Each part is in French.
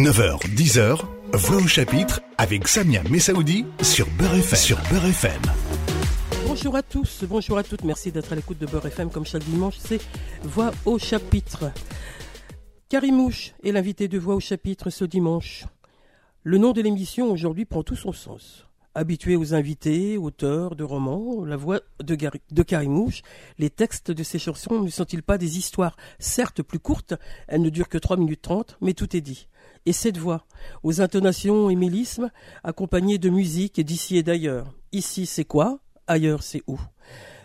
9h, 10h, Voix au chapitre avec Samia Messaoudi sur Beurre FM. Sur Beurre FM. Bonjour à tous, bonjour à toutes, merci d'être à l'écoute de Beurre FM comme chaque dimanche, c'est Voix au chapitre. Karimouche est l'invité de Voix au chapitre ce dimanche. Le nom de l'émission aujourd'hui prend tout son sens. Habitué aux invités, auteurs de romans, la voix de, Gary, de Karimouche, les textes de ses chansons ne sont-ils pas des histoires certes plus courtes, elles ne durent que 3 minutes 30, mais tout est dit. Et cette voix, aux intonations et mélismes, accompagnée de musique d'ici et d'ailleurs. Ici c'est quoi? Ailleurs c'est où?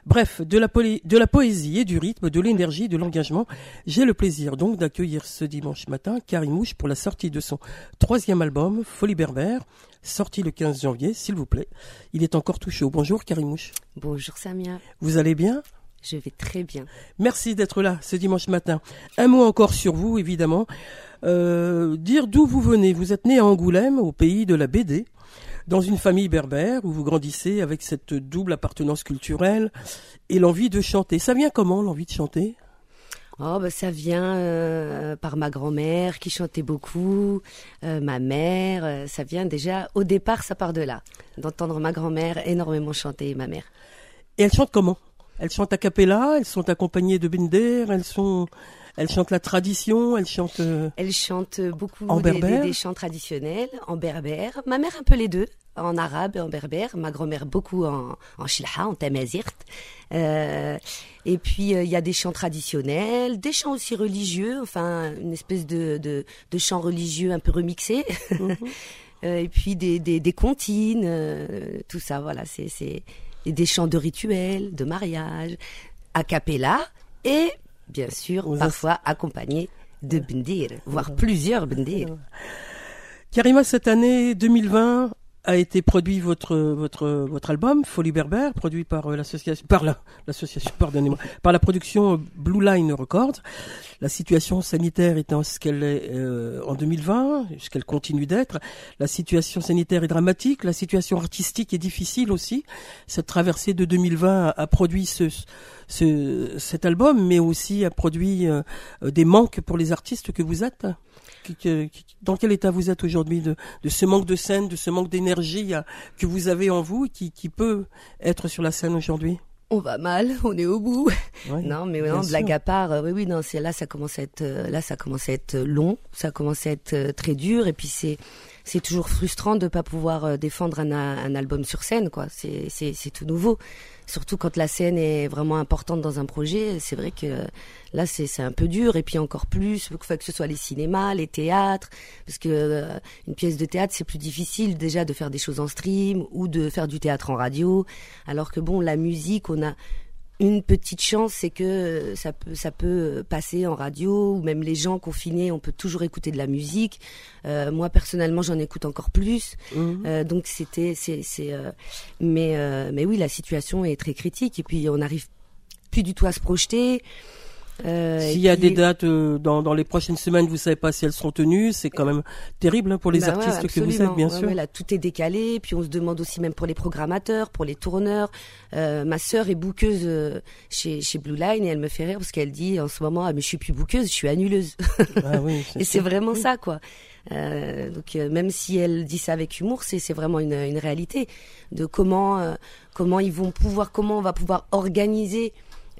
Bref, de la, de la, poésie et du rythme, de l'énergie, de l'engagement, j'ai le plaisir donc d'accueillir ce dimanche matin Karimouche pour la sortie de son troisième album, Folie Berbère, sorti le 15 janvier, s'il vous plaît. Il est encore tout chaud. Bonjour Karimouche. Bonjour Samia. Vous allez bien? Je vais très bien. Merci d'être là ce dimanche matin. Un mot encore sur vous, évidemment. Euh, dire d'où vous venez. Vous êtes né à Angoulême, au pays de la BD dans une famille berbère où vous grandissez avec cette double appartenance culturelle et l'envie de chanter. Ça vient comment l'envie de chanter? Oh, bah, ça vient euh, par ma grand-mère qui chantait beaucoup, euh, ma mère. Euh, ça vient déjà, au départ, ça part de là, d'entendre ma grand-mère énormément chanter et ma mère. Et elles chantent comment? Elles chantent a cappella, elles sont accompagnées de binder, elles sont elle chante la tradition, elle chante. Euh, elle chante beaucoup des, des, chants traditionnels en berbère. Ma mère un peu les deux, en arabe et en berbère. Ma grand-mère beaucoup en, en shilha, en tamazirt. Euh, et puis euh, il y a des chants traditionnels, des chants aussi religieux, enfin une espèce de, de, de chant religieux un peu remixé. Mhm. euh, et puis des, des, des comptines, euh, tout ça, voilà, c'est, des chants de rituels, de mariage, a cappella et bien sûr, parfois accompagné de bendir, voire plusieurs bendir. Karima, cette année 2020 a été produit votre votre votre album Folie Berbère, produit par euh, l'association par l'association pardonnez-moi par la production Blue Line Records. La situation sanitaire étant ce qu'elle est euh, en 2020, ce qu'elle continue d'être, la situation sanitaire est dramatique, la situation artistique est difficile aussi. Cette traversée de 2020 a, produit ce, ce, cet album, mais aussi a produit euh, des manques pour les artistes que vous êtes dans quel état vous êtes aujourd'hui de, ce manque de scène, de ce manque d'énergie euh, que vous avez en vous qui, qui peut être sur la scène aujourd'hui? On va mal, on est au bout. non, mais non, blague à part, euh, oui, oui, non, c'est là, ça commence à être, euh, là, ça commence à être long, ça commence à être très dur, et puis c'est, c'est toujours frustrant de pas pouvoir défendre un, un album sur scène, quoi. C'est, c'est, c'est tout nouveau surtout quand la scène est vraiment importante dans un projet, c'est vrai que là c'est un peu dur. Et puis encore plus que ce soit les cinémas, les théâtres parce que euh, une pièce de théâtre c'est plus difficile déjà de faire des choses en stream ou de faire du théâtre en radio. Alors que bon la musique on a une petite chance, c'est que ça peut, ça peut passer en radio ou même les gens confinés, on peut toujours écouter de la musique. Euh, moi personnellement, j'en écoute encore plus. Mhm. Euh, donc c'était, c'est, c'est, euh, mais, euh, mais oui, la situation est très critique et puis on n'arrive plus du tout à se projeter. Euh, S'il y a des dates euh, dans, dans les prochaines semaines, vous savez pas si elles seront tenues, c'est quand même terrible hein, pour les bah artistes que vous êtes, bien sûr. là, tout est décalé, puis on se demande aussi même pour les programmateurs, pour les tourneurs. Euh, ma sœur est bouqueuse euh, chez, chez Blue Line et elle me fait rire parce qu'elle dit en ce moment, ah, mais je suis plus bouqueuse, je suis annuleuse. Ah oui, et c'est vraiment ça, quoi. Euh, donc même si elle dit ça avec humour, c'est c'est vraiment une, une réalité de comment comment ils vont pouvoir comment on va pouvoir organiser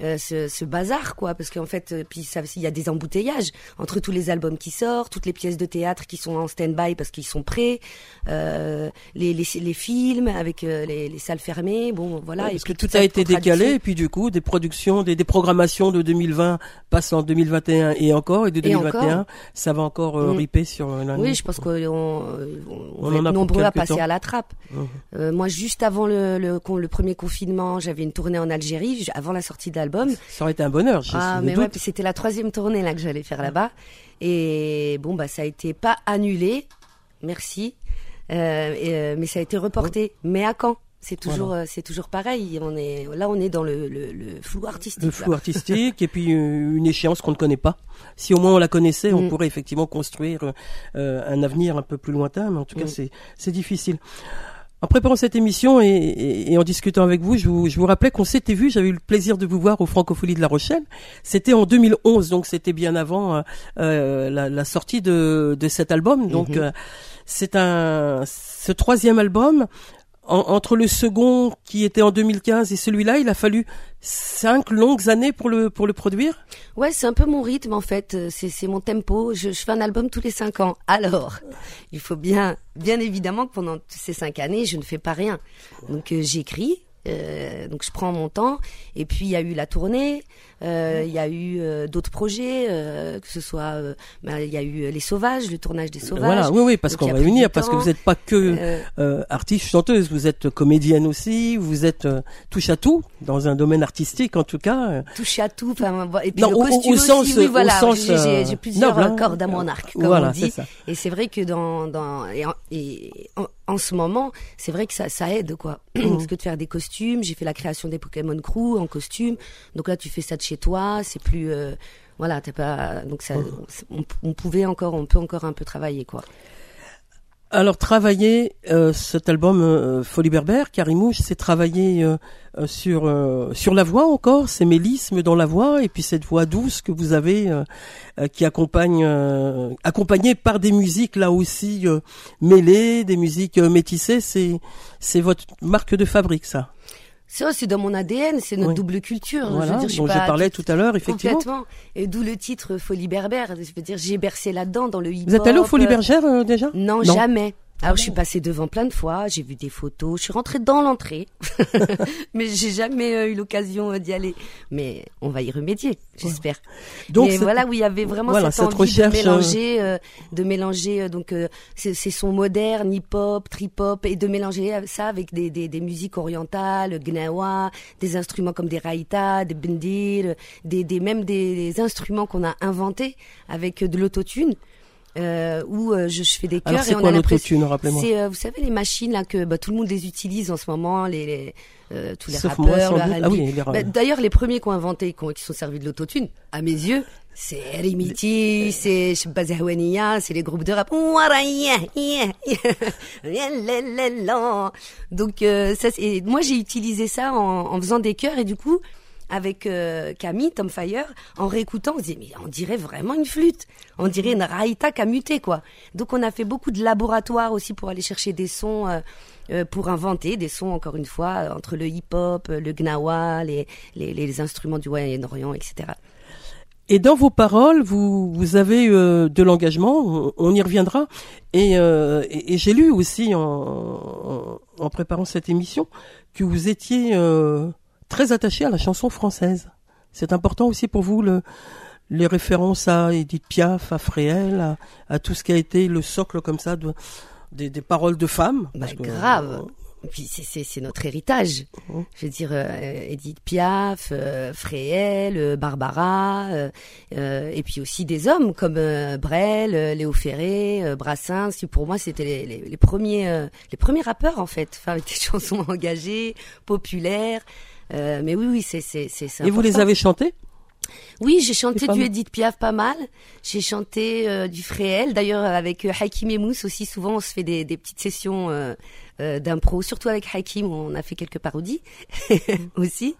euh, ce, ce, bazar quoi parce qu'en fait euh, puis il y a des embouteillages entre tous les albums qui sortent toutes les pièces de théâtre qui sont en stand-by parce qu'ils sont prêts euh, les, les, les, films avec les, les, salles fermées bon voilà parce que tout, a été décalé et puis du coup des productions des, des programmations de 2020 passent en 2021 et encore et de 2021 ça va encore euh, mm. riper sur l'année. Oui je pense qu'on on, on, va être nombreux à passer à la trappe. Mmh. moi juste avant le, le, le premier confinement j'avais une tournée en Algérie avant la sortie ça aurait été un bonheur. Je ah, mais ouais, c'était la troisième tournée là que j'allais faire là-bas. Et bon, bah, ça a été pas annulé. Merci. Euh, euh, mais ça a été reporté. Mais à quand c'est toujours, euh, c'est toujours pareil. On est là, on est dans le, le, le flou artistique. Le flou artistique et puis une échéance qu'on ne connaît pas. Si au moins on la connaissait, on mm. pourrait effectivement construire un avenir un peu plus lointain. Mais en tout cas, mm. c'est difficile. En préparant cette émission et, en discutant avec vous, je vous, je vous rappelais qu'on s'était vu, j'avais eu le plaisir de vous voir au Francophonie de La Rochelle. C'était en 2011, donc c'était bien avant euh, la, sortie de, de cet album. Donc mhm. c'est un ce troisième album entre le second qui était en 2015 et celui-là, il a fallu cinq longues années pour le pour le produire? Ouais, c'est un peu mon rythme en fait. C'est c'est mon tempo. Je, je, fais un album tous les cinq ans. Alors, il faut bien bien évidemment que pendant ces cinq années, je ne fais pas rien. Donc euh, j'écris, euh, donc je prends mon temps. Et puis il y a eu la tournée, euh, il y a eu euh, d'autres projets, euh, que ce soit, ben, il y a eu les Sauvages, le tournage des Sauvages. Voilà, oui, oui, parce qu'on va venir, parce que vous n'êtes pas que artiste chanteuse, vous êtes comédienne aussi, vous êtes touche à tout dans un domaine artistique en tout cas. Touche à tout, enfin, et puis le costume au, sens, aussi, oui, voilà, j'ai plusieurs hein. cordes à mon arc, comme on dit. Et c'est vrai que dans, dans et, et en ce moment, c'est vrai que ça, ça aide, quoi. Mmh. Parce que de faire des costumes, j'ai fait la création des Pokémon Crew en costume. Donc là, tu fais ça de chez toi, c'est plus, euh, voilà, t'es pas, donc ça, mmh. on, pouvait encore, on peut encore un peu travailler, quoi. Alors travailler euh, cet album euh, Folie Berbère, Carimouche, c'est travailler euh, sur sur la voix encore, ces mélismes dans la voix et puis cette voix douce que vous avez qui accompagne accompagnée par des musiques là aussi mêlées, des musiques métissées, c'est c'est votre marque de fabrique ça. Ça, c'est dans mon ADN, c'est notre double culture. Voilà, je veux dire, dont je parlais tout à l'heure, effectivement. Complètement. Et d'où le titre Folie Berbère. Je veux dire, j'ai bercé là-dedans, dans le hip-hop. Vous êtes allé au Folie Bergère déjà? Non, jamais. Alors, je suis passée devant plein de fois, j'ai vu des photos, je suis rentrée dans l'entrée, mais j'ai jamais euh, eu l'occasion euh, d'y aller. Mais on va y remédier, j'espère. Donc, mais voilà où il y avait vraiment cette, envie de mélanger, euh, de mélanger donc ces, sons modernes, hip-hop, trip-hop, et de mélanger ça avec des, des, des musiques orientales, gnawa, des instruments comme des raïtas, des bendir, des, des même des instruments qu'on a inventés avec de l'autotune euh, où euh, je, je, fais des chœurs. c'est quoi l'autotune, rappelez-moi C'est, euh, vous savez, les machines là que bah, tout le monde les utilise en ce moment, les, les euh, tous les rappeurs. Moi, ah oui, les... Bah, d'ailleurs, les premiers qui ont inventé, qui, ont, qui sont servis de l'autotune, à mes yeux, c'est Rimiti, c'est Bazahwania, c'est les groupes de rap. Donc ça, moi j'ai utilisé ça en, en faisant des chœurs et du coup avec euh, Camille, Tom Fire, en réécoutant, on se disait, mais on dirait vraiment une flûte. On dirait une raïta muté, quoi. Donc on a fait beaucoup de laboratoires aussi pour aller chercher des sons, euh, euh, pour inventer des sons, encore une fois, entre le hip-hop, le gnawa, les, les, les instruments du Moyen-Orient, etc. Et dans vos paroles, vous, vous avez de l'engagement, on, y reviendra. Et, et, j'ai lu aussi en, en, en, préparant cette émission que vous étiez très attaché à la chanson française. C'est important aussi pour vous le, les références à Edith Piaf, à Fréhel, à, tout ce qui a été le socle comme ça de, des, des paroles de femmes. Bah, grave. Euh, puis c'est notre héritage. Mmh. Je veux dire, euh, Edith Piaf, euh, Fréhel, euh, Barbara, et puis aussi des hommes comme Brel, Léo Ferré, Brassens. Pour moi, c'était les, les, les, premiers, les premiers rappeurs en fait, enfin, avec des chansons engagées, populaires. Euh, mais oui, oui, c'est c'est c'est. Et vous les avez chantés? Oui, j'ai chanté du Edith Piaf pas mal. J'ai chanté euh, du Fréhel. D'ailleurs, avec euh, Hakim et Mousse aussi, souvent on se fait des, des petites sessions euh, euh d'impro, surtout avec Hakim, on a fait quelques parodies aussi.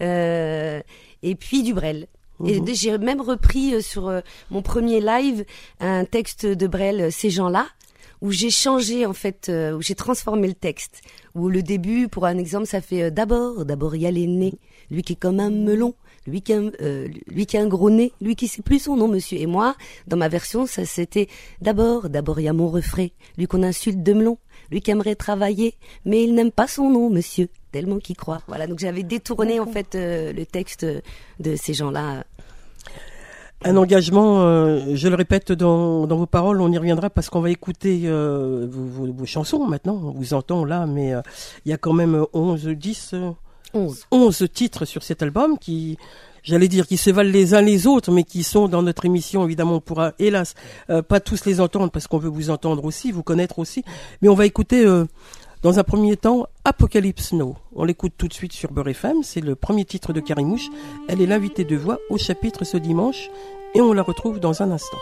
et puis du Brel. Et mhm. j'ai même repris sur mon premier live un texte de Brel, Ces gens-là, où j'ai changé en fait, où j'ai transformé le texte. Où le début, pour un exemple, ça fait d'abord, d'abord il y a l'aîné, lui qui est comme un melon, lui qui a, euh, lui qui a un gros nez, lui qui sait plus son nom, monsieur. Et moi, dans ma version, ça c'était d'abord, d'abord il y a mon refrain, lui qu'on insulte de melon, lui qui aimerait travailler, mais il n'aime pas son nom, monsieur, tellement qu'il croit. Voilà, donc j'avais détourné en fait euh, le texte de ces gens-là. Un engagement, euh, je le répète dans, dans, vos paroles, on y reviendra parce qu'on va écouter vos, vos, vos, chansons maintenant. On vous entend là, mais il y a quand même 11, 10, 11. titres sur cet album qui, j'allais dire, qui se valent les uns les autres, mais qui sont dans notre émission, évidemment, on pourra, hélas, euh, pas tous les entendre parce qu'on veut vous entendre aussi, vous connaître aussi. Mais on va écouter, euh, dans un premier temps, Apocalypse Now. On l'écoute tout de suite sur Beurre FM. C'est le premier titre de Carimouche. Elle est l'invitée de voix au chapitre ce dimanche et on la retrouve dans un instant.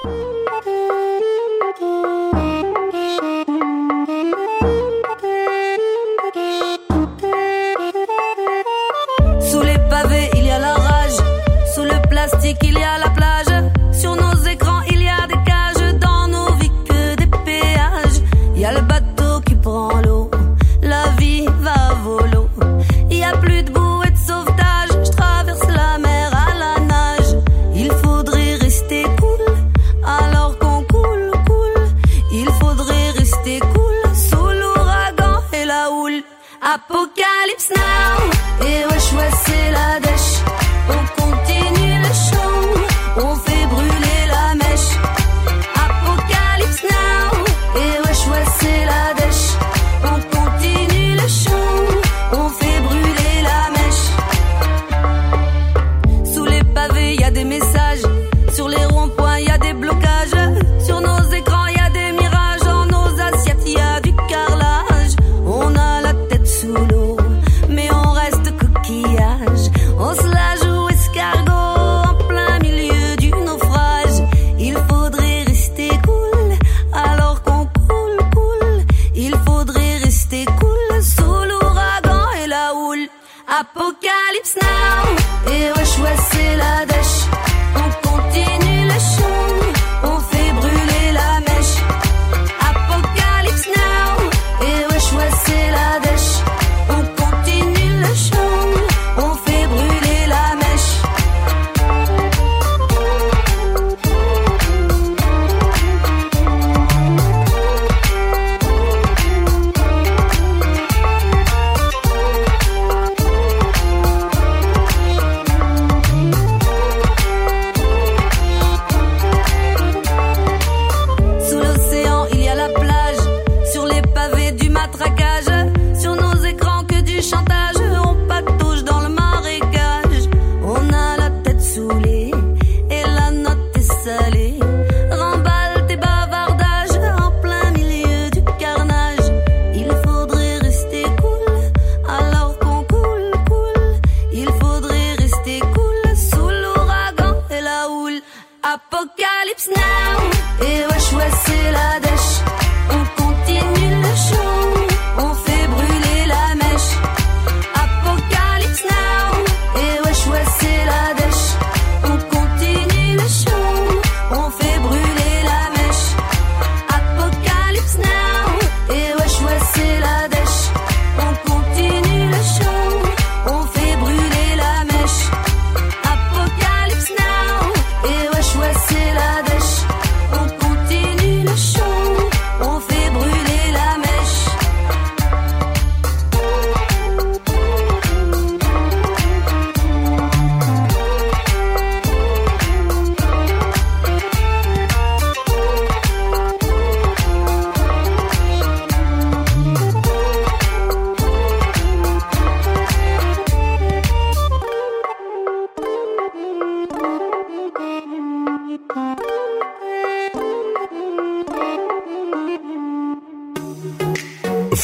Now.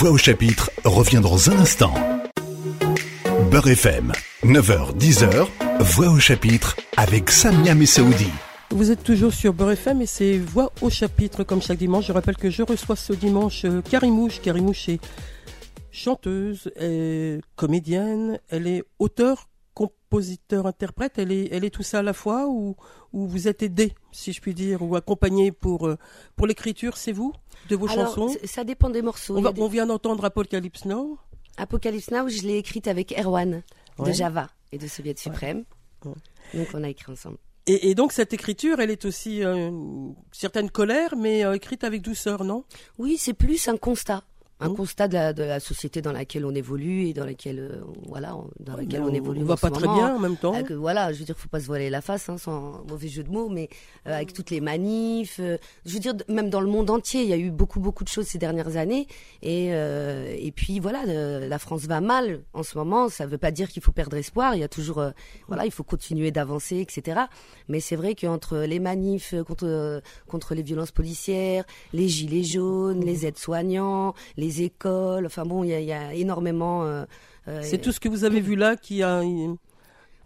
Au chapitre revient dans un instant. Beurre FM, 9h-10h, Voix au chapitre avec Samia Messaoudi. Vous êtes toujours sur Beurre FM et c'est Voix au chapitre comme chaque dimanche. Je rappelle que je reçois ce dimanche euh, Karimouche. Karimouche est chanteuse, est comédienne, elle est auteur, compositeur, interprète. Elle est, elle est tout ça à la fois ou, ou vous êtes aidé, si je puis dire, ou accompagné pour, euh, pour l'écriture, c'est vous, de vos Alors, chansons ça dépend des morceaux. on, va- des- on vient d'entendre Apocalypse Now. Apocalypse Now, je l'ai écrite avec Erwan Ouais. de Java et de Soviet Suprême. Ouais. Donc on a écrit ensemble. Et, et donc cette écriture, elle est aussi euh, une certaine colère, mais euh, écrite avec douceur, non? Oui, c'est plus un constat. Un Mhm. constat de la, de la société dans laquelle on évolue et dans laquelle, euh, voilà, on- dans laquelle on, évolue. On va pas très moment. bien en même temps. Ah, que voilà, je veux dire, faut pas se voiler la face, hein, sans mauvais jeu de mots, mais euh, avec toutes les manifs, euh, je veux dire, même dans le monde entier, il y a eu beaucoup, beaucoup de choses ces dernières années, et euh, et puis voilà, euh, la France va mal en ce moment. Ça veut pas dire qu'il faut perdre espoir. Il y a toujours, euh, voilà, il faut continuer d'avancer, etc. Mais c'est vrai qu'entre les manifs euh, contre euh, contre les violences policières, les gilets jaunes, les aides-soignants, les écoles, enfin bon, il y a, il y a énormément. euh, euh, C'est tout ce que vous avez vu là qui, a, qui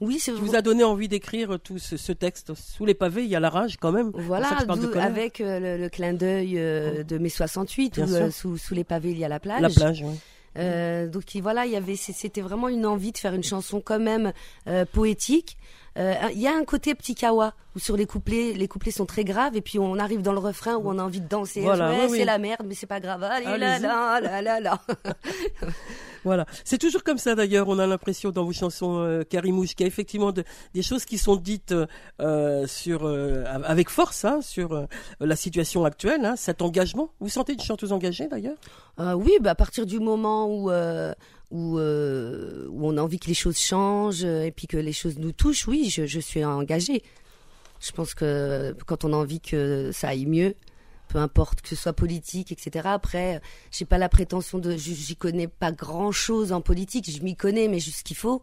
Oui, c'est vous a donné envie d'écrire tout ce, ce texte. Sous les pavés, il y a la rage quand même. Voilà, ça je parle de avec euh, le, le clin d'œil euh, de mai 68, Bien où euh, sous, sous les pavés il y a la plage. La plage, oui. Euh, donc il- voilà, il y avait, c'était vraiment une envie de faire une chanson quand même euh, poétique. Euh, Il y a un côté petit kawa où sur les couplets, les couplets sont très graves et puis on arrive dans le refrain où on a envie de danser. Voilà, Ouais, oui, c'est la merde, mais c'est pas grave. Allez, là, là, là, là, là. Voilà. C'est toujours comme ça d'ailleurs. On a l'impression dans vos chansons, euh, Karimouche, qu'il y a effectivement des choses qui sont dites euh, sur euh, avec force hein, sur euh, la situation actuelle, hein, cet engagement. Vous sentez une chanteuse engagée d'ailleurs? Oui, bah, à partir du moment où où, où on a envie que les choses changent et puis que les choses nous touchent, oui, je, je suis engagée. Je pense que quand on a envie que ça aille mieux, peu importe que ce soit politique, etc. Après, j'ai pas la prétention de, j'y connais pas grand chose en politique. Je m'y connais, mais juste ce qu'il faut.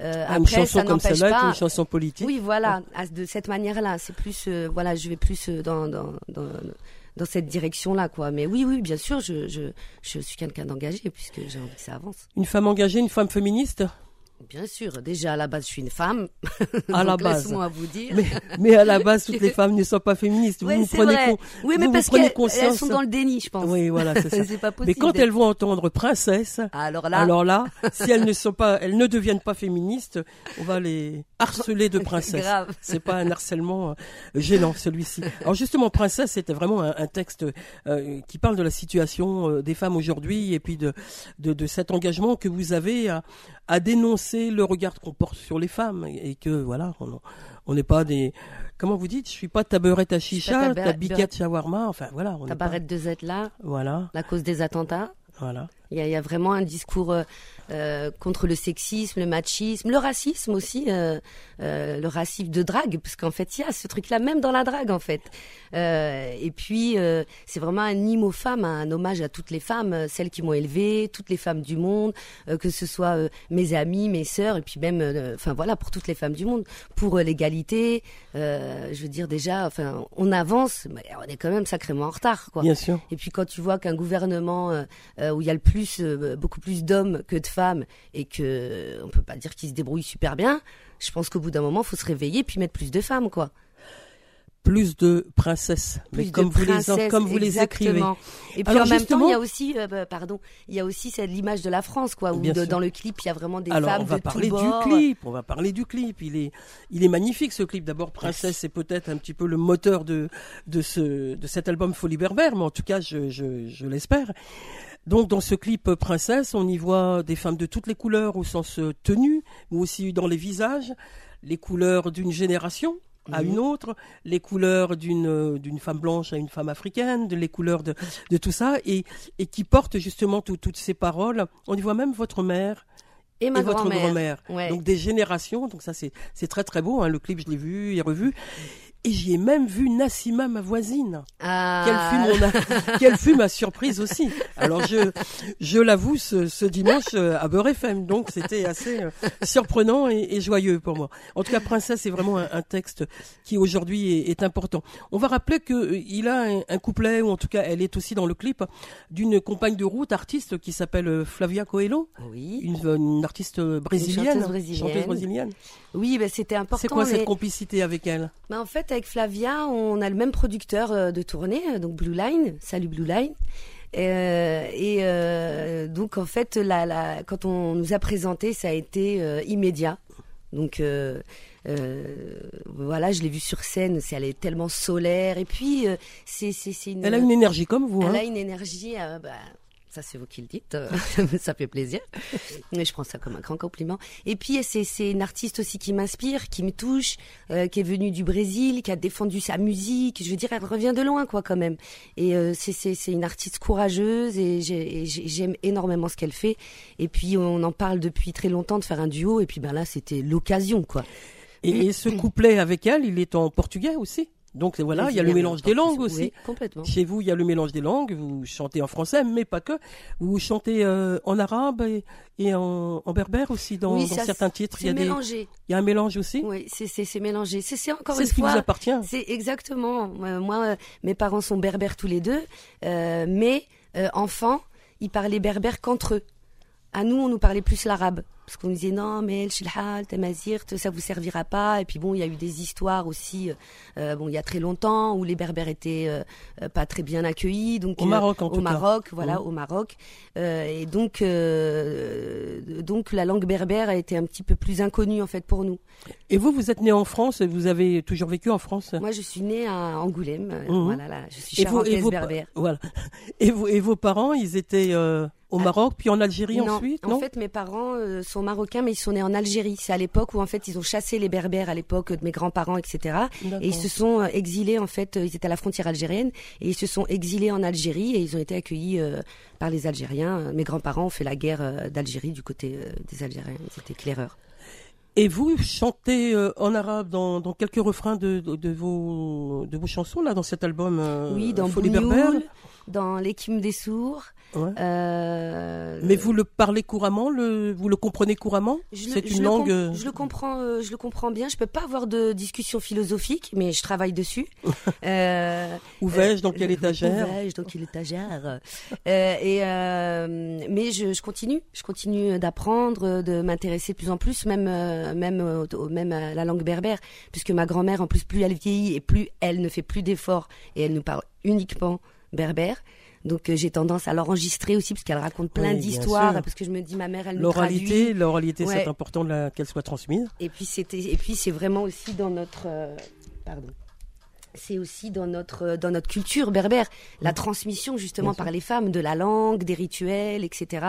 Euh, ah, après, ça n'empêche pas. Une chanson politique. Oui, voilà, de cette manière-là. C'est plus, euh, voilà, je vais plus euh, dans, dans, dans, dans cette direction-là, quoi. Mais oui, oui, bien sûr, je, je, je suis quelqu'un d'engagé puisque j'ai envie que ça avance. Une femme engagée, une femme féministe? Bien sûr, déjà à la base, je suis une femme. À la base. moi vous dire. Mais, à la base, toutes les femmes ne sont pas féministes. Vous, prenez, oui, mais parce qu'elles sont dans le déni, je pense. Oui, voilà, c'est ça. pas possible. Mais quand elles vont entendre princesse, alors là, alors là, si elles ne sont pas, elles ne deviennent pas féministes, on va les harceler de princesse. C'est pas un harcèlement euh, gênant celui-ci. Alors justement, princesse, c'était vraiment un, texte euh, qui parle de la situation euh, des femmes aujourd'hui et puis de, de, de cet engagement que vous avez à, à dénoncer le regard qu'on porte sur les femmes et que voilà, on n'est pas des comment vous dites, je suis pas tabarette à chicha, ta biquette shawarma, enfin voilà, on tabarette de Z là. Voilà. La cause des attentats. Voilà. Il y, a, il y a vraiment un discours euh, euh, contre le sexisme, le machisme, le racisme aussi, euh, euh, le racisme de drague, parce qu'en fait, il y a ce truc-là même dans la drague, en fait. Euh, et puis, euh, c'est vraiment un hymne aux femmes, un hommage à toutes les femmes, celles qui m'ont élevée, toutes les femmes du monde, que ce soit mes amis, mes sœurs, et puis même, enfin voilà, pour toutes les femmes du monde, pour l'égalité. je veux dire déjà, enfin, on avance, mais on est quand même sacrément en retard, quoi. Bien sûr. Et puis quand tu vois qu'un gouvernement où il y a le plus, beaucoup plus d'hommes que de femmes et que on peut pas dire qu'ils se débrouillent super bien, je pense qu'au bout d'un moment, il faut se réveiller puis mettre plus de femmes, quoi plus de princesses, mais comme vous les comme vous les écrivez. Et puis en même temps, il y a aussi, euh, bah, pardon, il y a aussi l'image de la France, quoi, où dans le clip il y a vraiment des Alors, femmes on va de parler du clip. On va parler du clip. Il est, il est magnifique ce clip. D'abord, princesse, c'est peut-être un petit peu le moteur de de ce de cet album Folie Berbère, mais en tout cas, je je, je l'espère. Donc dans ce clip Princesse, on y voit des femmes de toutes les couleurs au sens euh, tenu, mais aussi dans les visages, les couleurs d'une génération à une autre, les couleurs d'une euh, d'une femme blanche à une femme africaine, les couleurs de, de tout ça, et, et qui portent justement toutes ces paroles. On y voit même votre mère et, ma votre grand-mère. Donc des générations, donc ça c'est c'est très très beau. Hein. Le clip je l'ai vu et revu. Et j'y ai même vu Nassima, ma voisine. Ah. Quelle, fut ma surprise aussi. Alors je, je l'avoue, ce, dimanche euh, à Beurre FM. Donc c'était assez euh, surprenant et, joyeux pour moi. En tout cas, Princesse est vraiment un, texte qui aujourd'hui est, important. On va rappeler qu'il euh, a un, couplet, ou en tout cas elle est aussi dans le clip, d'une compagne de route, artiste qui s'appelle Flavia Coelho. Oui. Une, artiste brésilienne. Chanteuse brésilienne. Oui, ben c'était important. C'est quoi cette complicité avec elle? Ben, En fait, avec Flavia, on a le même producteur euh, de tournée, euh, donc Blue Line. Salut Blue Line. Euh, et euh, donc en fait, la, la, quand on nous a présenté, ça a été euh, immédiat. Donc voilà, je l'ai vue sur scène, c'est elle est tellement solaire. Et puis c'est c'est une. Elle a une énergie comme vous. Elle hein. a une énergie. Bah, ça c'est vous qui le dites, ça fait plaisir. Mais je prends ça comme un grand compliment. Et puis c'est une artiste aussi qui m'inspire, qui me touche, euh, qui est venue du Brésil, qui a défendu sa musique. Je veux dire, elle revient de loin quoi quand même. Et euh, c'est une artiste courageuse et j'aime énormément ce qu'elle fait. Et puis on en parle depuis très longtemps de faire un duo. Et puis ben là c'était l'occasion quoi. et ce couplet avec elle, il est en portugais aussi? Donc voilà, il y a le mélange des langues aussi. complètement. Chez vous, il y a le mélange des langues. Vous chantez en français, mais pas que. Vous chantez euh, en arabe et, en, berbère aussi dans, certains titres. Il y a mélangé. Il y a un mélange aussi? Oui, c'est mélangé. C'est encore une ce qui vous appartient. C'est exactement. moi, euh, mes parents sont berbères tous les deux, euh, mais enfants, ils parlaient berbère qu'entre eux. À nous, on nous parlait plus l'arabe parce qu'on disait non mais El Shilhal, Tamazir, ça vous servira pas. Et puis bon, il y a eu des histoires aussi, euh, bon il y a très longtemps où les Berbères étaient euh, pas très bien accueillis. Donc au Maroc en au Maroc, voilà, mmh. au Maroc. Euh, et donc donc la langue berbère a été un petit peu plus inconnue en fait pour nous. Et vous, vous êtes né en France et vous avez toujours vécu en France? Moi, je suis né à Angoulême. Mmh. Voilà, là, je suis charentaise berbère. Voilà. Et vous et vos parents, ils étaient Au Maroc, puis en Algérie ensuite En fait, mes parents euh, sont marocains, mais ils sont nés en Algérie. C'est à l'époque où en fait ils ont chassé les Berbères à l'époque de mes grands-parents, etc. Et ils se sont euh, exilés en fait. Ils étaient à la frontière algérienne et ils se sont exilés en Algérie et ils ont été accueillis par les Algériens. Mes grands-parents ont fait la guerre d'Algérie du côté des Algériens. C'était éclaireurs. Et vous chantez en arabe dans, quelques refrains de, vos, de vos chansons là dans cet album Oui, dans Folie Berbère dans l'équipe des sourds. Euh, Mais vous le parlez couramment, le, vous le comprenez couramment? C'est une langue. Euh, je le comprends, euh, je le comprends bien. Je peux pas avoir de discussion philosophique, mais je travaille dessus. où vais-je? Dans quelle étagère? Où vais-je? Dans quelle étagère? Et mais je, je, continue, je continue d'apprendre, de m'intéresser de plus en plus, même même même à la langue berbère, puisque ma grand-mère, en plus, plus elle vieillit et plus elle ne fait plus d'efforts et elle nous parle uniquement berbère. Donc euh, j'ai tendance à l'enregistrer aussi parce qu'elle raconte plein d'histoires parce que je me dis ma mère elle traduit. L'oralité, c'est important qu'elle soit transmise. Et puis c'était et puis c'est vraiment aussi dans notre euh, pardon c'est aussi dans notre euh, dans notre culture berbère la transmission justement par les femmes de la langue, des rituels, etc.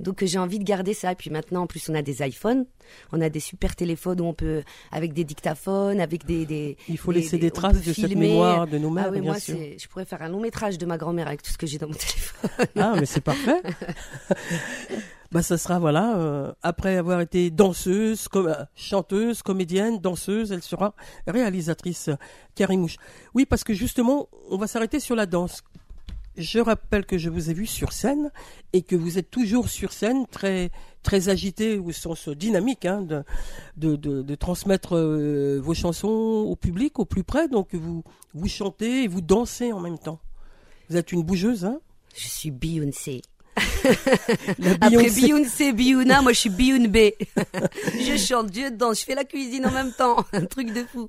Donc j'ai envie de garder ça. Et puis maintenant, en plus, on a des iPhones, on a des super téléphones où on peut avec des dictaphones, avec des, des il faut laisser des traces de cette mémoire de nos mères. Ah oui, moi, je pourrais faire un long métrage de ma grand-mère avec tout ce que j'ai dans mon téléphone. Ah, mais c'est parfait. bah ça sera voilà euh, après avoir été danseuse, euh, chanteuse, comédienne, danseuse, elle sera réalisatrice Karimouche. Oui, parce que justement, on va s'arrêter sur la danse. Je rappelle que je vous ai vu sur scène et que vous êtes toujours sur scène, très très agité au sens dynamique, hein, de, de, de, transmettre euh, vos chansons au public, au plus près. Donc vous vous chantez et vous dansez en même temps. Vous êtes une bougeuse, hein? Je suis Beyoncé. Après Beyoncé, Biouna, moi je suis B. je chante, Dieu dedans, je fais la cuisine en même temps, un truc de fou.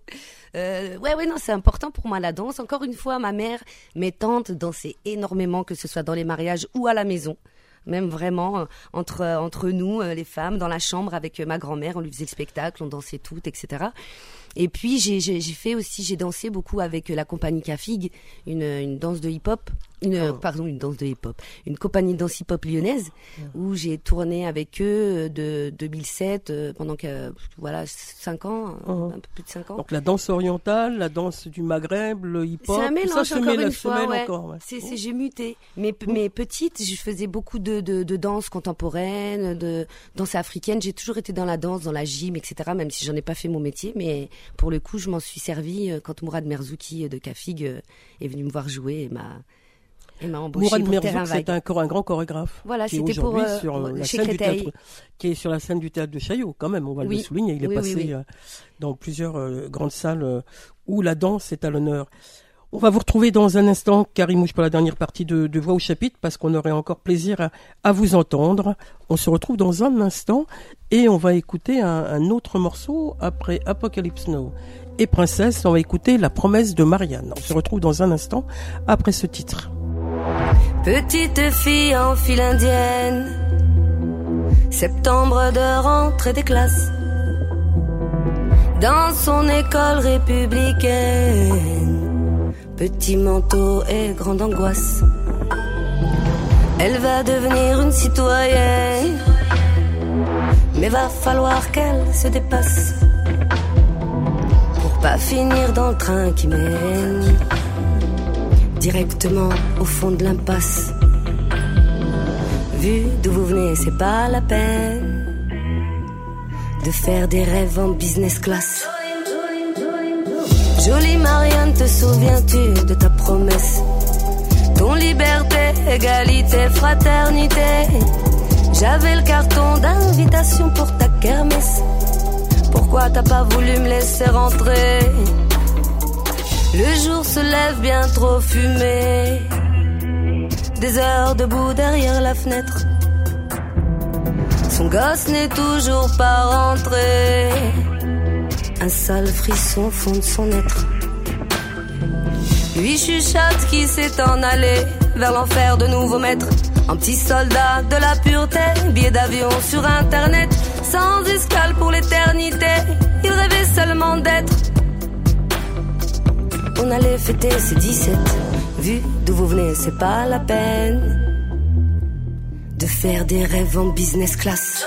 Euh, ouais, ouais, non, c'est important pour moi la danse. Encore une fois, ma mère, mes tantes dansaient énormément, que ce soit dans les mariages ou à la maison même vraiment euh, entre entre nous euh, les femmes dans la chambre avec ma grand-mère on lui faisait le spectacle on dansait toutes etc et puis j'ai fait aussi, j'ai dansé beaucoup avec la compagnie Cafig, une, une danse de hip-hop, une, oh. pardon, une danse de hip-hop, une compagnie de danse hip-hop lyonnaise, où j'ai tourné avec eux de 2007 euh, pendant que, voilà, 5 ans, oh. un peu plus de 5 ans. Donc la danse orientale, la danse du Maghreb, le hip-hop, un mélange ça, encore une fois, ouais. C'est, j'ai muté. Mais, mais petite, je faisais beaucoup de, de, de danse contemporaine, de danse africaine. J'ai toujours été dans la danse, dans la gym, etc. Même si j'en ai pas fait mon métier, mais pour le coup, je m'en suis servi euh, quand Mourad Merzouki euh, de Cafig euh, est venu me voir jouer et m'a et m'a embauché Mourad Merzouk, c'est un, un, grand chorégraphe. Voilà, c'était pour sur la scène du théâtre, qui est sur la scène du théâtre de Chaillot, quand même. On va le souligner. Il est passé dans plusieurs grandes salles où la danse est à l'honneur. On va vous retrouver dans un instant, Karimouche, pour la dernière partie de, Voix au chapitre, parce qu'on aurait encore plaisir à, vous entendre. On se retrouve dans un instant et on va écouter un, autre morceau après Apocalypse Now. Et Princesse, on va écouter La promesse de Marianne. On se retrouve dans un instant après ce titre. Petite fille en file indienne, septembre de rentrée des classes, dans son école républicaine. Petit manteau et grande angoisse. Elle va devenir une citoyenne, mais va falloir qu'elle se dépasse. Pour pas finir dans le train qui mène directement au fond de l'impasse. Vu d'où vous venez, c'est pas la peine de faire des rêves en business class. Jolie Marianne, te souviens-tu de ta promesse? Ton liberté, égalité, fraternité. J'avais le carton d'invitation pour ta kermesse. Pourquoi t'as pas voulu me laisser rentrer? Le jour se lève bien trop fumé. Des heures debout derrière la fenêtre. Son gosse n'est toujours pas rentré un sale frisson fonde son être. Lui chuchote qui s'est en allé vers l'enfer de nouveaux maîtres. Un petit soldat de la pureté, billet d'avion sur internet, sans escale pour l'éternité. Il rêvait seulement d'être. On allait fêter ses 17, vu d'où vous venez, c'est pas la peine de faire des rêves en business class.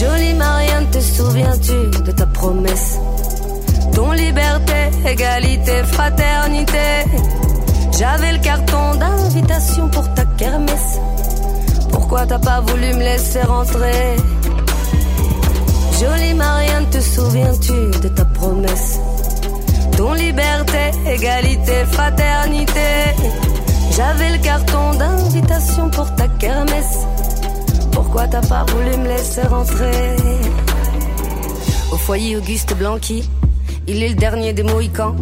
Jolie Marianne, te souviens-tu de ta promesse? Ton liberté, égalité, fraternité. J'avais le carton d'invitation pour ta kermesse. Pourquoi t'as pas voulu me laisser rentrer? Jolie Marianne, te souviens-tu de ta promesse? Ton liberté, égalité, fraternité. J'avais le carton d'invitation pour ta kermesse. Pourquoi t'as pas voulu me laisser rentrer? Au foyer Auguste Blanqui, il est le dernier des Mohicans.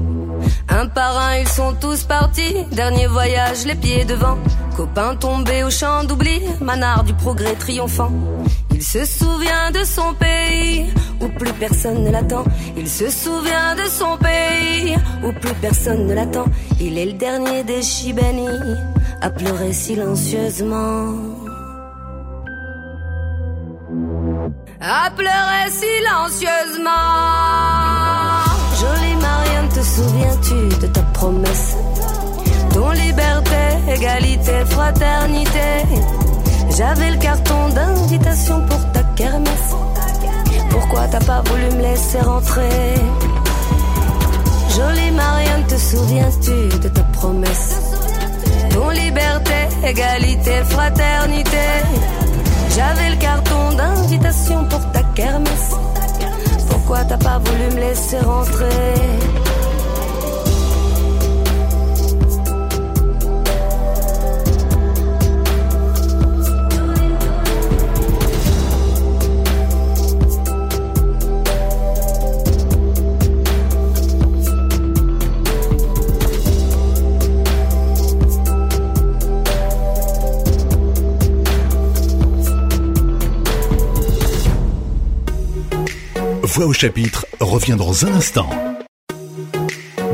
Un par un, ils sont tous partis. Dernier voyage, les pieds devant. Copain tombé au champ d'oubli, manard du progrès triomphant. Il se souvient de son pays où plus personne ne l'attend. Il se souvient de son pays où plus personne ne l'attend. Il est le dernier des Chibani à pleurer silencieusement. À pleurer silencieusement. Jolie Marianne, te souviens-tu de ta promesse? Ton liberté, égalité, fraternité. J'avais le carton d'invitation pour ta kermesse. Pourquoi t'as pas voulu me laisser rentrer? Jolie Marianne, te souviens-tu de ta promesse? Ton liberté, égalité, fraternité. J'avais le carton d'invitation pour ta kermesse. Pourquoi t'as pas voulu me laisser rentrer? Voix au chapitre revient dans un instant.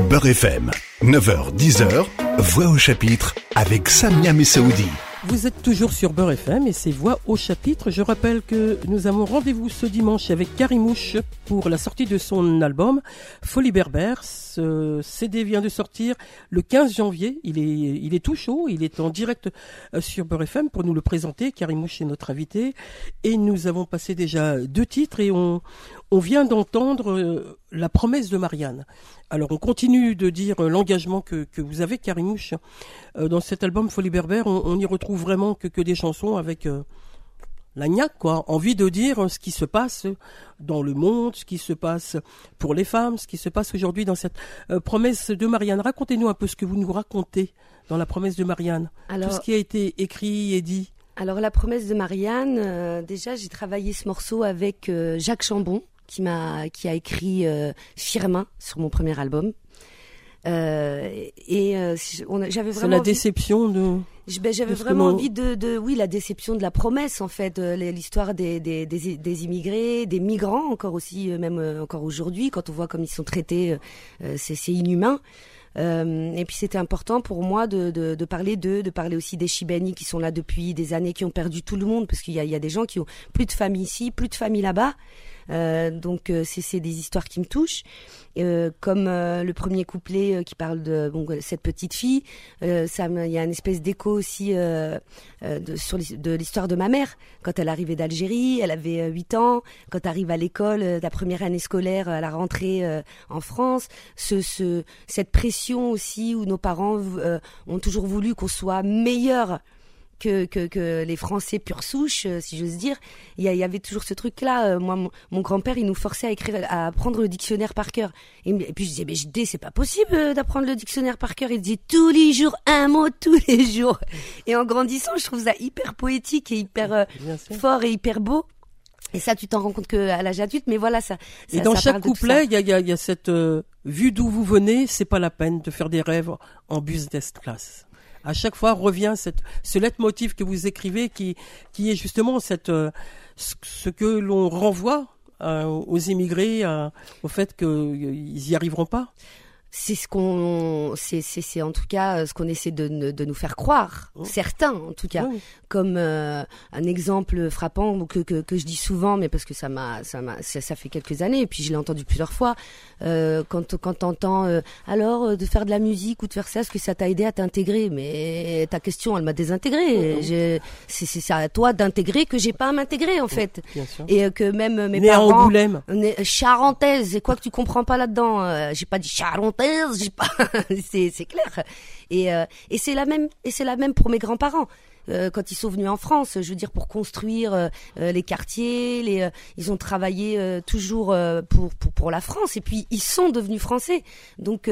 Beurre FM, 9h-10h, Voix au chapitre avec Samia Messaoudi. Vous êtes toujours sur Beurre FM et c'est Voix au chapitre. Je rappelle que nous avons rendez-vous ce dimanche avec Karimouche pour la sortie de son album Folie Berbère. Ce CD vient de sortir le 15 janvier. Il est, tout chaud. Il est en direct euh, sur Beurre FM pour nous le présenter. Karimouche est notre invité et nous avons passé déjà deux titres et on, on vient d'entendre euh, la promesse de Marianne. Alors on continue de dire euh, l'engagement que, vous avez, Karimouche. Dans cet album Folie Berbère, on, n'y retrouve vraiment que des chansons avec la gnaque, quoi. Envie de dire ce qui se passe dans le monde, ce qui se passe pour les femmes, ce qui se passe aujourd'hui dans cette promesse de Marianne. Racontez-nous un peu ce que vous nous racontez dans la promesse de Marianne. Tout ce qui a été écrit et dit. Alors la promesse de Marianne, déjà j'ai travaillé ce morceau avec Jacques Chambon, qui m'a qui a écrit euh, Firmin sur mon premier album. Euh, et euh, j'avais vraiment. C'est la déception de. Ben, j'avais vraiment envie de, de, oui, la déception de la promesse en fait, euh, l'histoire des, des, des, des, immigrés, des migrants encore aussi, euh, même encore aujourd'hui, quand on voit comme ils sont traités, c'est inhumain. Euh, et puis c'était important pour moi de, de, de parler d'eux, de parler aussi des Chibani qui sont là depuis des années, qui ont perdu tout le monde, parce qu'il y y a des gens qui ont plus de famille ici, plus de famille là-bas. Euh, donc euh, c'est des histoires qui me touchent. Euh, comme le premier couplet qui parle de bon, cette petite fille, ça il y a une espèce d'écho aussi de, sur de l'histoire de ma mère. Quand elle arrivait d'Algérie, elle avait 8 ans. Quand elle arrive à l'école, la première année scolaire, à la rentrée en France, ce, ce, cette pression aussi où nos parents ont toujours voulu qu'on soit meilleur que, que, que, les Français pure souche, euh, si j'ose dire. Il y, avait toujours ce truc-là. Euh, moi, mon, grand-père, il nous forçait à écrire, à apprendre le dictionnaire par cœur. Et, puis je disais, mais je c'est pas possible euh, d'apprendre le dictionnaire par cœur. Il disait tous les jours un mot, tous les jours. Et en grandissant, je trouve ça hyper poétique et hyper fort et hyper beau. Et ça, tu t'en rends compte que à l'âge adulte, mais voilà ça. et dans chaque couplet, il y a, y, a, y a, cette vue d'où vous venez. C'est pas la peine de faire des rêves en business class à chaque fois revient cette, ce leitmotiv que vous écrivez qui, est justement euh, ce que l'on renvoie euh, aux immigrés, euh, au fait qu'ils n'y arriveront pas c'est ce qu'on c'est c'est en tout cas ce qu'on essaie de, de, nous faire croire. Oh. certains en tout cas. Comme euh, un exemple frappant que, que, que je dis souvent mais parce que ça m'a ça m'a ça, fait quelques années et puis je l'ai entendu plusieurs fois euh, quand quand t'entends euh, alors euh, de faire de la musique ou de faire ça est-ce que ça t'a aidé à t'intégrer? Mais ta question elle m'a désintégré oh, c'est c'est à toi d'intégrer que j'ai pas à m'intégrer en fait. et que même mes parents charentaise et quoi que tu comprends pas là-dedans j'ai pas dit charentaise c'est c'est clair. Et euh, et c'est la même et c'est la même pour mes grands-parents. Euh, quand ils sont venus en France, je veux dire pour construire euh, les quartiers, les ils ont travaillé toujours pour, pour pour la France et puis ils sont devenus français. Donc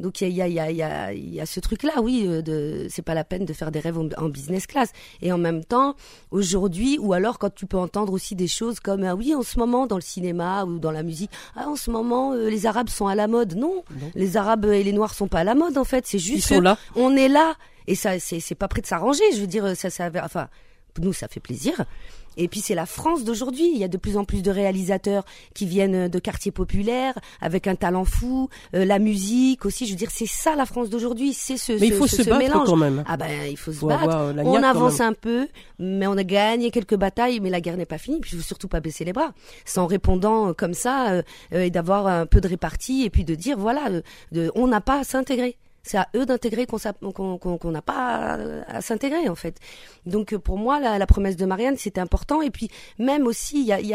donc il y a il y a il y a il y a ce truc là, oui, de c'est pas la peine de faire des rêves en, business class. Et en même temps, aujourd'hui ou alors quand tu peux entendre aussi des choses comme ah oui en ce moment dans le cinéma ou dans la musique, ah en ce moment les Arabes sont à la mode. Non, non les Arabes et les Noirs sont pas à la mode en fait. C'est juste Ils là. on est là et ça c'est pas prêt de s'arranger. Je veux dire ça ça enfin nous ça fait plaisir. Et puis c'est la France d'aujourd'hui. Il y a de plus en plus de réalisateurs qui viennent de quartiers populaires avec un talent fou, euh, la musique aussi. Je veux dire, c'est ça la France d'aujourd'hui. C'est ce, mais il faut se battre mélange. quand même. Ah ben il faut, se battre. Euh, on avance un peu, mais on a gagné quelques batailles, mais la guerre n'est pas finie. Puis il faut surtout pas baisser les bras. C'est en répondant comme ça euh, et d'avoir un peu de répartie et puis de dire voilà, de, on n'a pas à s'intégrer c'est à eux d'intégrer qu'on n'a pas à, s'intégrer en fait. Donc euh, pour moi, la, promesse de Marianne, c'était important. Et puis même aussi, il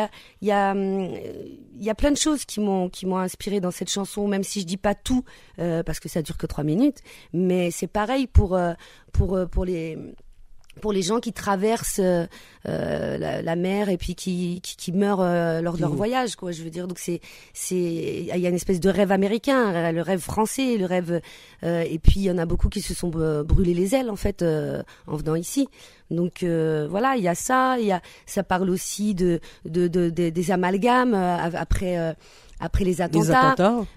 y a, plein de choses qui m'ont inspiré dans cette chanson, même si je dis pas tout euh, parce que ça dure que trois minutes. Mais c'est pareil pour euh, les pour les gens qui traversent euh, euh, la, mer et puis qui, qui, qui meurent euh, lors de leur mmh. voyage quoi je veux dire donc c'est c'est il y a une espèce de rêve américain le rêve français le rêve et puis il y en a beaucoup qui se sont brûlés les ailes en fait en venant ici donc voilà il y a ça il y a ça parle aussi de, de, de des amalgames après après les attentats.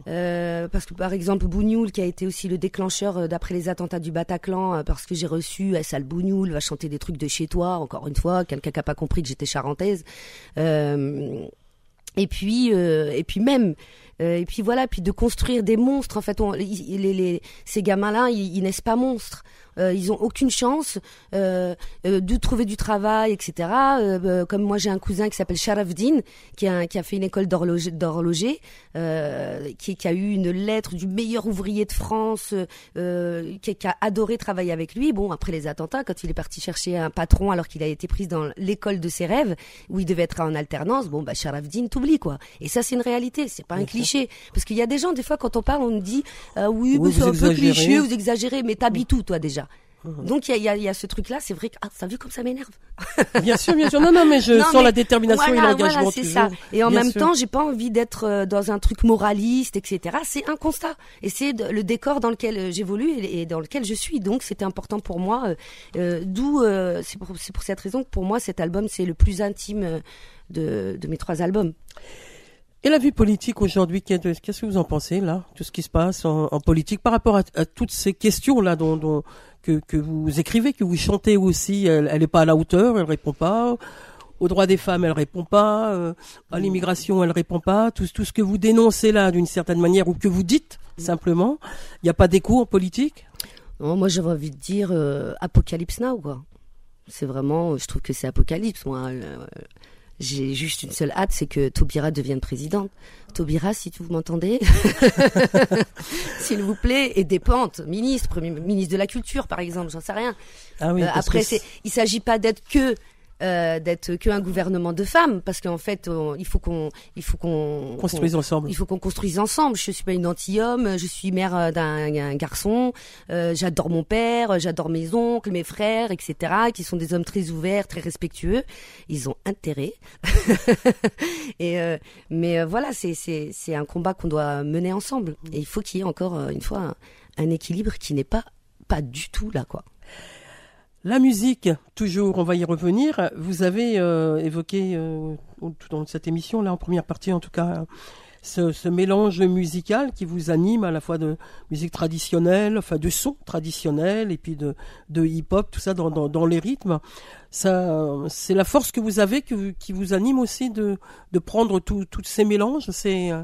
Euh, parce que par exemple Bougnoul qui a été aussi le déclencheur euh, d'après les attentats du Bataclan, euh, parce que j'ai reçu Sal Bougnoul va chanter des trucs de chez toi, encore une fois, quelqu'un qui a pas compris que j'étais charentaise. Euh, et puis et puis même et puis voilà, puis de construire des monstres. En fait, on, les, les, ces gamins-là, ils, ils naissent pas monstres. Euh, ils ont aucune chance euh, euh, de trouver du travail, etc. comme moi, j'ai un cousin qui s'appelle Sharafdin, qui a, qui a fait une école d'horloger, qui, qui, a eu une lettre du meilleur ouvrier de France, qui, qui, a adoré travailler avec lui. Bon, après les attentats, quand il est parti chercher un patron alors qu'il a été pris dans l'école de ses rêves, où il devait être en alternance, bon, bah Sharafdin t'oublie quoi. Et ça, c'est une réalité, c'est pas un cliché. Parce qu'il y a des gens, des fois, quand on parle, on nous dit, oui, c'est un peu cliché, vous exagérez, mais t'habites où, toi, déjà? Donc il y a, y a, ce truc-là, c'est vrai que ah, ça vu comme ça m'énerve. bien sûr, bien sûr. Non, non, mais je sens la détermination et l'engagement. Voilà, c'est ça. Et en même temps, j'ai pas envie d'être euh, dans un truc moraliste, etc. C'est un constat et c'est le décor dans lequel euh, j'évolue et, dans lequel je suis. Donc c'était important pour moi. Euh, euh D'où c'est pour, pour, cette raison que pour moi cet album c'est le plus intime de, de mes trois albums. Et la vie politique aujourd'hui, qu'est-ce que vous en pensez là, tout ce qui se passe en, politique par rapport à, à, toutes ces questions là dont, dont que, que, vous écrivez, que vous chantez aussi, elle n'est pas à la hauteur, elle répond pas. Aux droits des femmes, elle répond pas. Euh, à l'immigration, elle répond pas. Tout, tout ce que vous dénoncez là, d'une certaine manière, ou que vous dites simplement, il n'y a pas d'écho en politique? Non, Moi, j'avais envie de dire euh, Apocalypse Now, quoi. C'est vraiment, je trouve que c'est Apocalypse, moi. J'ai juste une seule hâte, c'est que Taubira devienne présidente. Taubira, si vous m'entendez, s'il vous plaît, et des pentes, ministre, ministre de la culture, par exemple, j'en sais rien. Ah oui, euh, après, il s'agit pas d'être que euh, d'être qu'un gouvernement de femmes parce qu'en fait il faut qu'on il faut qu'on construise ensemble. il faut qu'on construise ensemble. Je suis pas une anti-homme je suis mère euh, d'un garçon euh, j'adore mon père j'adore mes oncles mes frères etc qui sont des hommes très ouverts très respectueux. Ils ont intérêt. Et euh, mais voilà c'est c'est c'est un combat qu'on doit mener ensemble. Et il faut qu'il y ait encore une fois un, un équilibre qui n'est pas pas du tout là quoi la musique, toujours, on va y revenir. Vous avez euh, évoqué euh, dans cette émission, là en première partie en tout cas, ce, mélange musical qui vous anime à la fois de musique traditionnelle, enfin de son traditionnel et puis de, de hip-hop, tout ça dans, dans, les rythmes. Ça, c'est la force que vous avez qui vous anime aussi de, de prendre tous ces mélanges. C'est euh,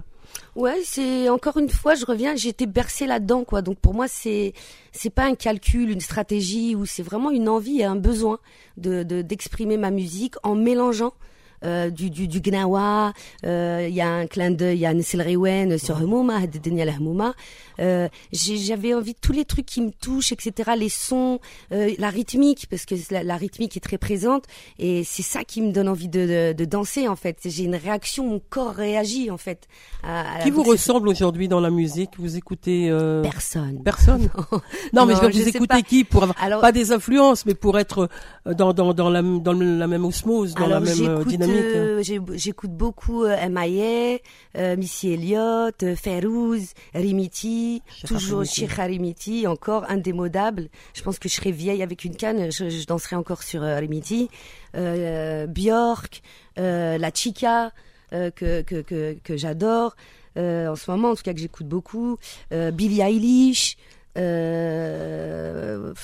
Ouais, c'est encore une fois, je reviens, j'ai été bercée là-dedans, quoi. Donc pour moi, c'est c'est pas un calcul, une stratégie, ou c'est vraiment une envie et un besoin de d'exprimer ma musique en mélangeant euh, du, du, du Gnawa, euh, il y a un clin d'œil, il y a Nessel Rewen sur Hmouma, Daniel Hmouma. Euh, j'avais envie de tous les trucs qui me touchent, etc. Les sons, la rythmique, parce que la, rythmique est très présente, et c'est ça qui me donne envie de, de, danser en fait. J'ai une réaction, mon corps réagit en fait. qui vous ressemble aujourd'hui dans la musique? Vous écoutez Personne. Personne? non, mais je vais vous écouter qui pour avoir pas des influences, mais pour être dans dans dans la dans la même osmose, dans la même dynamique. Euh, j'écoute beaucoup euh, M.I.A., euh, Missy Elliott, euh, Ferouz, Rimiti, toujours Sheikh Rimiti, encore indémodable. Je pense que je serais vieille avec une canne, je, je danserais encore sur Rimiti. Björk, la Chica, que, que, que, que j'adore. en ce moment, en tout cas, que j'écoute beaucoup. Billie Eilish. Qu'est-ce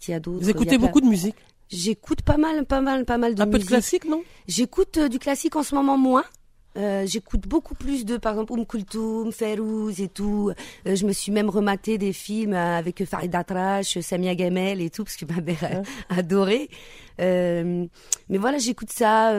qu'il y a d'autre? Vous écoutez beaucoup de musique? J'écoute pas mal, pas mal, pas mal de Un musique. peu de classique, non? J'écoute euh, du classique en ce moment moins. Euh, j'écoute beaucoup plus de, par exemple, Oum Kultoum, Ferouz et tout. Euh, je me suis même rematé des films avec Farid Atrash, Samia Gamel et tout, parce que ma mère a adoré. Euh, mais voilà, j'écoute ça.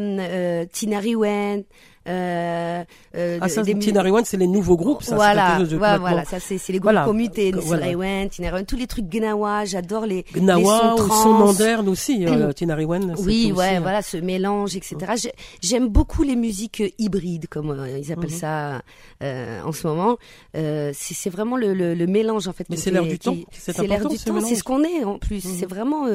Tina Riwen, euh, euh, ah, ça, Tina Rewan, c'est les nouveaux groupes, ça. Voilà, voilà, ça, c'est, c'est les groupes voilà. commutés. Voilà. Rewan, Tina Rewan, tous les trucs Gnawa, j'adore les, Gnawa, les sons, son moderne aussi, euh, Tina Rewan. Oui, ouais, euh, voilà, ce mélange, etc. J'aime beaucoup les musiques hybrides, comme euh, ils appellent mhm. ça euh, en ce moment. Euh, c'est, c'est vraiment le, le, le, mélange, en fait. Mais c'est l'air du temps. C'est, l'air du temps. C'est ce qu'on est, en plus. C'est vraiment,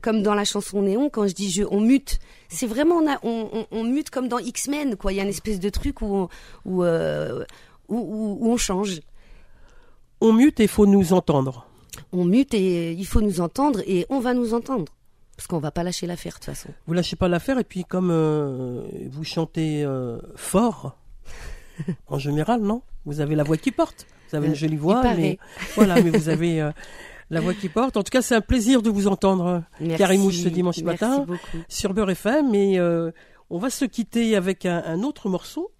comme dans la chanson Néon, quand je dis je, on mute c'est vraiment on, on, on, mute comme dans X-Men quoi. Il y a une espèce de truc où où, euh, où, où, on change. On mute et il faut nous entendre. On mute et il faut nous entendre et on va nous entendre. Parce qu'on va pas lâcher l'affaire de toute façon. Vous lâchez pas l'affaire et puis comme euh, vous chantez euh, fort, en général, non? Vous avez la voix qui porte. Vous avez une jolie voix, mais voilà, mais vous avez la voix qui porte. En tout cas, c'est un plaisir de vous entendre, Karimouche, ce dimanche matin sur Beurre FM. Et euh, on va se quitter avec un, autre morceau.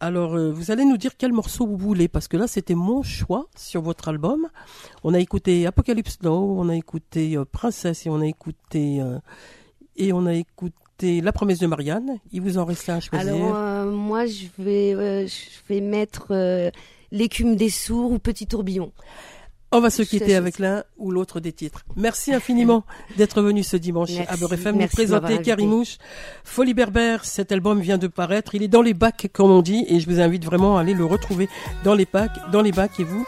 Alors, euh, vous allez nous dire quel morceau vous voulez, parce que là, c'était mon choix sur votre album. On a écouté Apocalypse Now, on a écouté euh, Princesse et on a écouté et on a écouté La promesse de Marianne. Il vous en reste un à choisir. Alors, moi, je vais, je vais mettre L'écume des sourds ou Petit tourbillon. On va se quitter avec l'un ou l'autre des titres. Merci infiniment d'être venu ce dimanche à Beurre FM nous présenter Karimouche. Folie Berbère, cet album vient de paraître. Il est dans les bacs, comme on dit, et je vous invite vraiment à aller le retrouver dans les bacs, dans les bacs et vous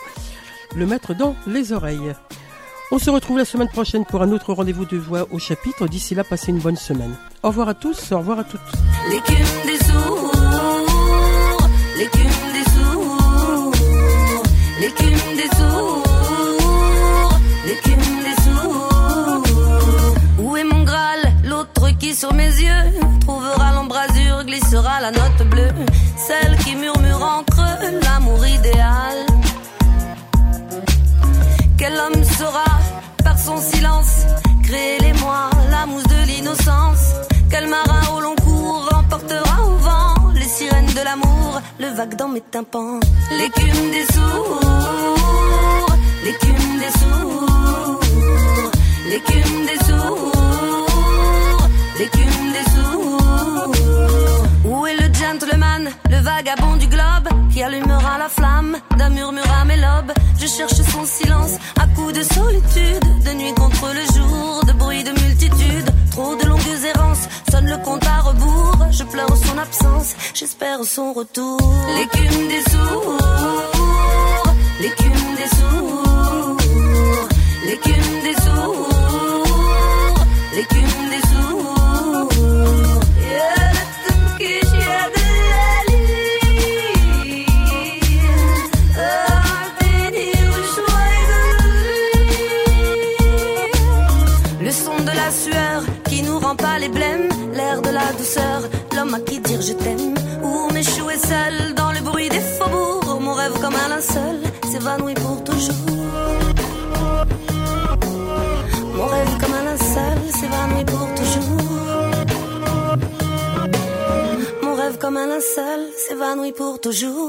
le mettre dans les oreilles. On se retrouve la semaine prochaine pour un autre rendez-vous de voix au chapitre. D'ici là, passez une bonne semaine. Au revoir à tous, au revoir à toutes. L'écume des sourds, l'écume des l'écume des sourds. Dans mes tympans. L'écume des sourds, l'écume des sourds, l'écume des sourds l'écume des sourds. Où est le gentleman, le vagabond du globe, qui allumera la flamme d'un murmure à mes lobes? Je cherche son silence à coups de solitude, de nuit contre le jour, de bruit de multitude. Trop de longues errances, sonne le compte. Je pleure son absence, j'espère son retour. L'écume des sourds, l'écume des sourds, l'écume des sourds, l'écume pas les blêmes, l'air de la douceur, l'homme à qui dire je t'aime, ou m'échouer seul dans le bruit des faubourgs. Mon rêve comme un linceul s'évanouit pour toujours. Mon rêve comme un linceul s'évanouit pour toujours. Mon rêve comme un linceul s'évanouit pour toujours.